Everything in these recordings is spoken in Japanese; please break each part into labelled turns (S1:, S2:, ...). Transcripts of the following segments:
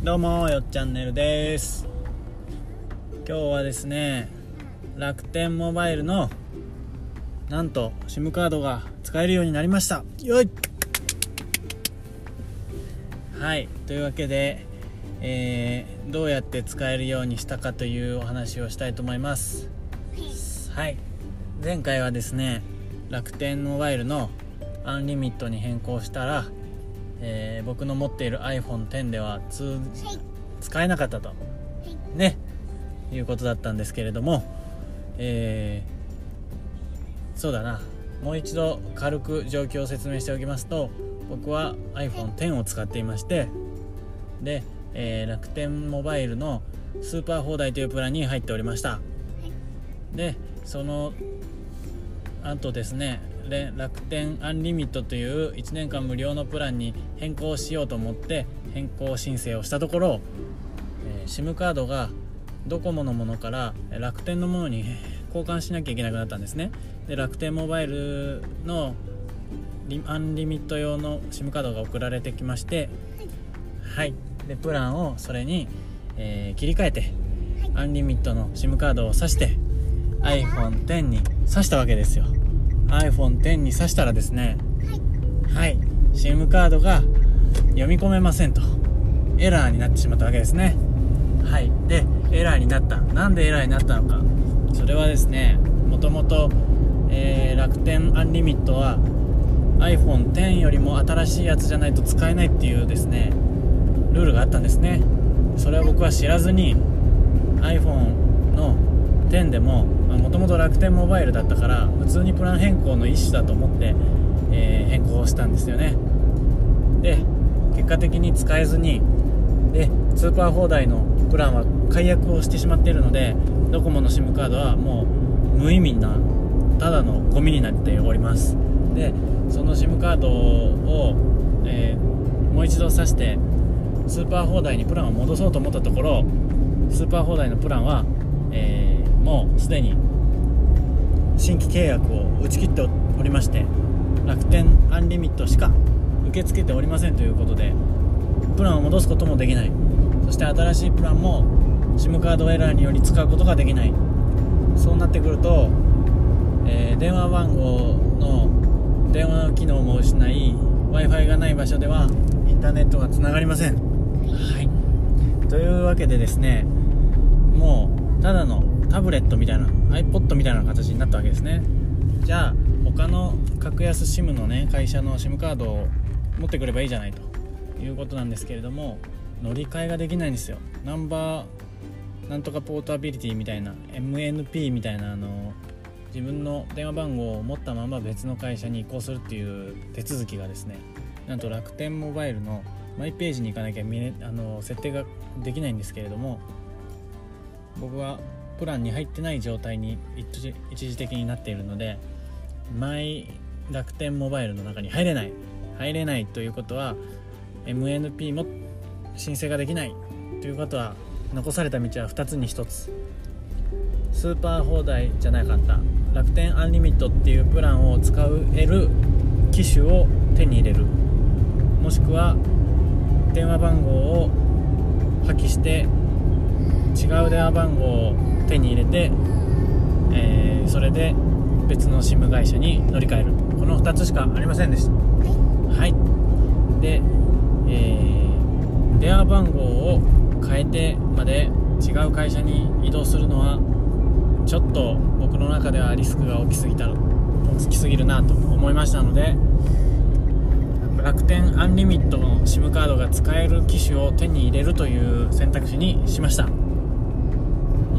S1: どうもよっチャンネルです。今日はですね楽天モバイルのなんと SIM カードが使えるようになりました。よい。はいというわけで、えー、どうやって使えるようにしたかというお話をしたいと思います。はい前回はですね楽天モバイルのアンリミットに変更したら、えー、僕の持っている iPhone10 では通使えなかったと。ね。いうことだったんですけれども、えー、そうだな。もう一度軽く状況を説明しておきますと僕は iPhone10 を使っていましてで、えー、楽天モバイルのスーパー放題というプランに入っておりました。でそのあとですね楽天アンリミットという1年間無料のプランに変更しようと思って変更申請をしたところ、えー、SIM カードがドコモのものから楽天のものに交換しなきゃいけなくなったんですね。で楽天モバイルのアンリミット用の SIM カードが送られてきましてはい。でプランをそれに、えー、切り替えてアンリミットの SIM カードを挿して iPhone10 に挿したわけですよ iPhone10 に挿したらですねはい SIM カードが読み込めませんと。エラーになってしまったわけですね。はいでエラーになった。なんでエラーになったのか。それはですねもともと、楽天アンリミットは iPhone10 よりも新しいやつじゃないと使えないっていうですねルールがあったんですね。それは僕は知らずに iPhone の10でももともと楽天モバイルだったから普通にプラン変更の一種だと思って、えー、変更したんですよね。で結果的に使えずにでスーパー放題のプランは解約をしてしまっているのでドコモの SIM カードはもう無意味なただのゴミになっております。でその SIM カードを、えー、もう一度挿してスーパー放題にプランを戻そうと思ったところスーパー放題のプランは、えー、もうすでに新規契約を打ち切っておりまして楽天アンリミットしか受け付けておりませんということでプランを戻すこともできない。そして新しいプランも SIM カードエラーにより使うことができない。そうなってくると、えー、電話番号の電話機能も失い w i f i がない場所ではインターネットがつながりません。はい。というわけでですねもうただのタブレットみたいな iPod みたいな形になったわけですね。じゃあ他の格安 SIM のね会社の SIM カードを持ってくればいいじゃないということなんですけれども乗り換えができないんですよ。ナンバーなんとかポータビリティみたいな MNP みたいなあの自分の電話番号を持ったまま別の会社に移行するっていう手続きがですねなんと楽天モバイルのマイページに行かなきゃ見れあの設定ができないんですけれども僕はプランに入ってない状態に一時的になっているのでマイ楽天モバイルの中に入れない。入れないということは MNP も申請ができないということは残された道は2つに1つ。スーパー放題じゃなかった。楽天アンリミットっていうプランを使える機種を手に入れる。もしくは電話番号を破棄して違う電話番号を手に入れて、えー、それで別の SIM 会社に乗り換える。この2つしかありませんでした。はい。で、えー、電話番号を変えてまで違う会社に移動するのはちょっと僕の中ではリスクが大きすぎた大きすぎるなと思いましたので楽天アンリミットの SIM カードが使える機種を手に入れるという選択肢にしました。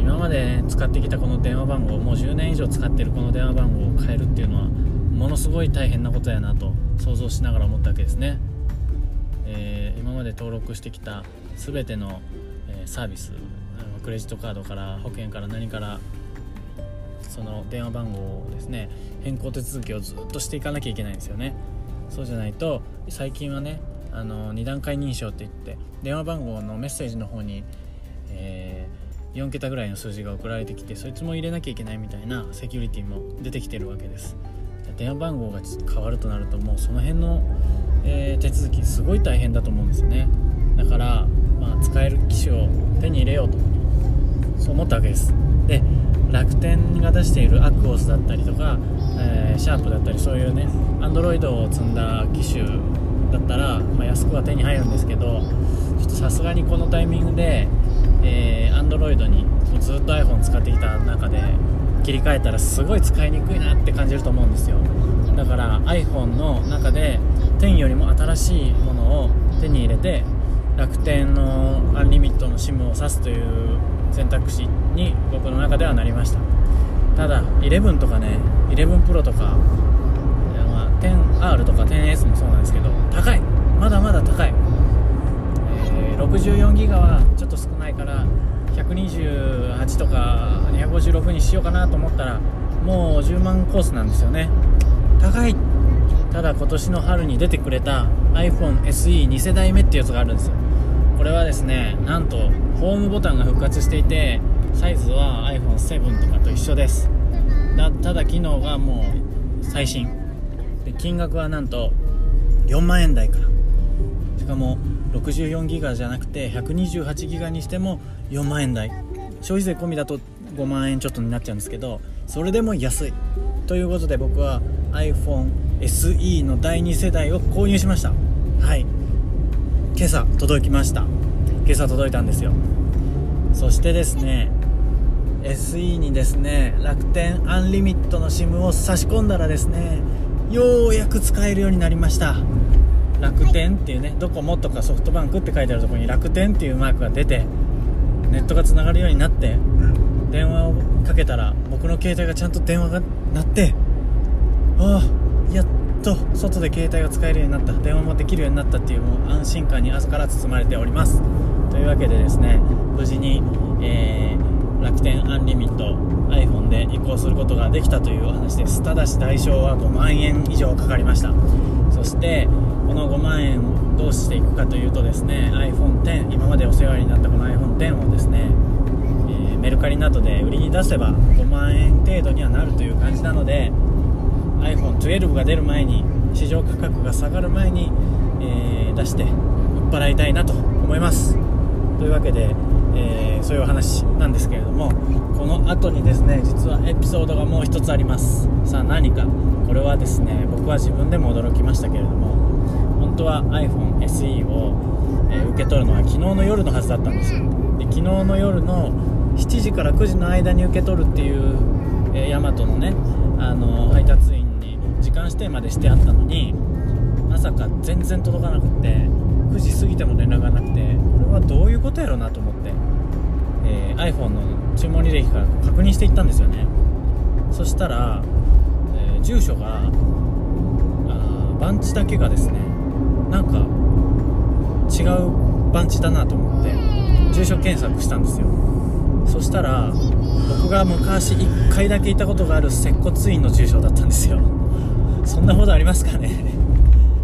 S1: 今まで使ってきたこの電話番号もう10年以上使ってるこの電話番号を変えるっていうのはものすごい大変なことやなと想像しながら思ったわけですね、えー、今まで登録してきた全ての、え、サービスクレジットカードから保険から何からその電話番号をですね変更手続きをずっとしていかなきゃいけないんですよね。そうじゃないと最近はねあの2段階認証って言って電話番号のメッセージの方に、えー、4桁ぐらいの数字が送られてきてそいつも入れなきゃいけないみたいなセキュリティも出てきてるわけです。電話番号が変わるとなるともうその辺の、えー、手続きすごい大変だと思うんですよね。だから、まあ、使える機種を手に入れようとそう思ったわけです。で楽天が出しているアクオスだったりとか、えー、シャープだったりそういうねアンドロイドを積んだ機種だったら、まあ、安くは手に入るんですけどちょっとさすがにこのタイミングで、えー、アンドロイドにずっと iPhone 使ってきた中で切り替えたらすごい使いにくいなって感じると思うんですよ。だから iPhone の中で10よりも新しいものを手に入れて楽天のアンリミットの SIM を挿すという選択肢に僕の中ではなりました。ただ11とかね11 Pro とか、10R とか 10S もそうなんですけど高い。少ないから128とか256にしようかなと思ったらもう10万コースなんですよね。高い。ただ今年の春に出てくれた iPhone SE2 世代目っていうやつがあるんですよ。これはですねなんとホームボタンが復活していてサイズは iPhone7 とかと一緒です。だただ機能がもう最新。で金額はなんと4万円台から。しかも64ギガじゃなくて128ギガにしても4万円台。消費税込みだと5万円ちょっとになっちゃうんですけどそれでも安い。ということで僕は iPhone SE の第2世代を購入しました。はい。今朝届きました。今朝届いたんですよ。そしてですね SE にですね楽天アンリミットの SIM を差し込んだらですねようやく使えるようになりました。楽天っていうねドコモとかソフトバンクって書いてあるところに楽天っていうマークが出てネットがつながるようになって電話をかけたら僕の携帯がちゃんと電話が鳴ってああやっと外で携帯が使えるようになった電話もできるようになったっていうもう安心感に朝から包まれております。というわけでですね無事に、えー、楽天アンリミット iPhone で移行することができたというお話です。ただし代償は5万円以上かかりました。そしてこの5万円をどうしていくかというとですね iPhone10 今までお世話になったこの iPhone10 をですね、えー、メルカリなどで売りに出せば5万円程度にはなるという感じなので iPhone12 が出る前に市場価格が下がる前に、えー、出して売っ払いたいなと思います。というわけで、えー、そういうお話なんですけれどもこの後にですね実はエピソードがもう一つあります。さあ何か。これはですね僕は自分でも驚きましたけれども当は iPhone SE を、え、受け取るのは昨日の夜のはずだったんですよ。で昨日の夜の7時から9時の間に受け取るっていう、えー、ヤマトのねあの配達員に時間指定までしてあったのにまさか全然届かなくって9時過ぎても連絡がなくてこれはどういうことやろなと思って、えー、iPhone の注文履歴から確認していったんですよね。そしたら、えー、住所があ番地だけがですねなんか違う番地だなと思って住所検索したんですよ。そしたら僕が昔1回だけいたことがある接骨院の住所だったんですよ。そんなことありますかね？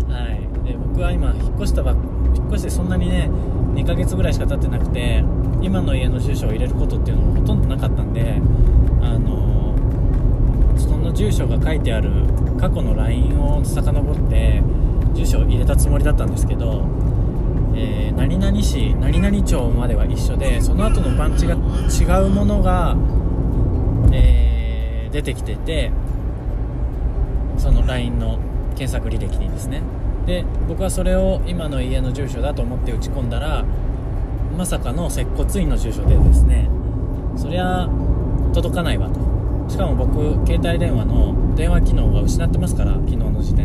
S1: はい。で僕は今引っ越したば引っ越してそんなにね2ヶ月ぐらいしか経ってなくて今の家の住所を入れることっていうのもほとんどなかったんであのその住所が書いてある過去の LINE を遡って住所を入れたつもりだったんですけど、えー、何々市何々町までは一緒でその後の番地が違うものが、えー、出てきててその LINE の検索履歴にですね。で僕はそれを今の家の住所だと思って打ち込んだらまさかの接骨院の住所でですねそりゃ届かないわと。しかも僕携帯電話の電話機能が失ってますから昨日の時点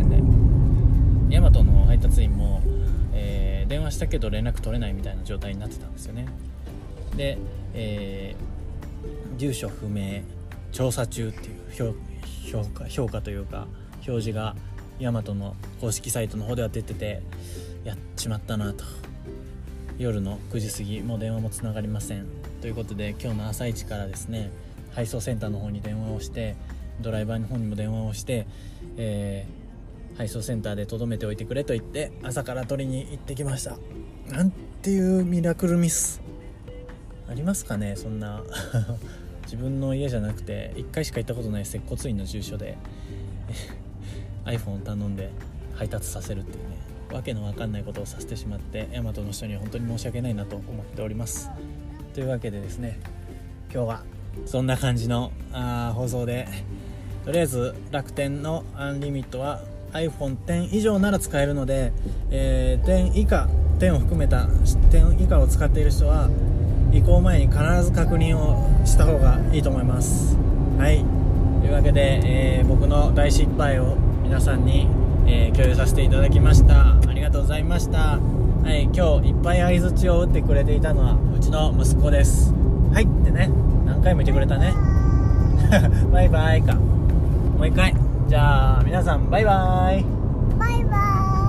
S1: ヤマトの配達員も、えー、電話したけど連絡取れないみたいな状態になってたんですよね。で、えー、住所不明調査中っていう評価評価というか表示がヤマトの公式サイトの方では出ててやっちまったなと。夜の9時過ぎもう電話もつながりません。ということで今日の朝一からですね配送センターの方に電話をしてドライバーの方にも電話をして、えー、配送センターで留めておいてくれと言って朝から取りに行ってきました。なんていうミラクルミス。ありますかねそんな。自分の家じゃなくて1回しか行ったことない接骨院の住所で。iPhone を頼んで配達させるっていうね。わけのわかんないことをさせてしまって大和の人には本当に申し訳ないなと思っております。というわけでですね今日はそんな感じのあ放送でとりあえず楽天のアンリミットは iPhone10 以上なら使えるので、えー、10以下10を含めた10以下を使っている人は移行前に必ず確認をした方がいいと思います。はい。というわけで、えー、僕の大失敗を皆さんに、えー、共有させていただきました。ありがとうございました。はい。今日いっぱい相づちを打ってくれていたのはうちの息子です。はいってね。何回も言ってくれたね。バイバイか。もう一回。じゃあ皆さんバイバイ。
S2: バイバイ。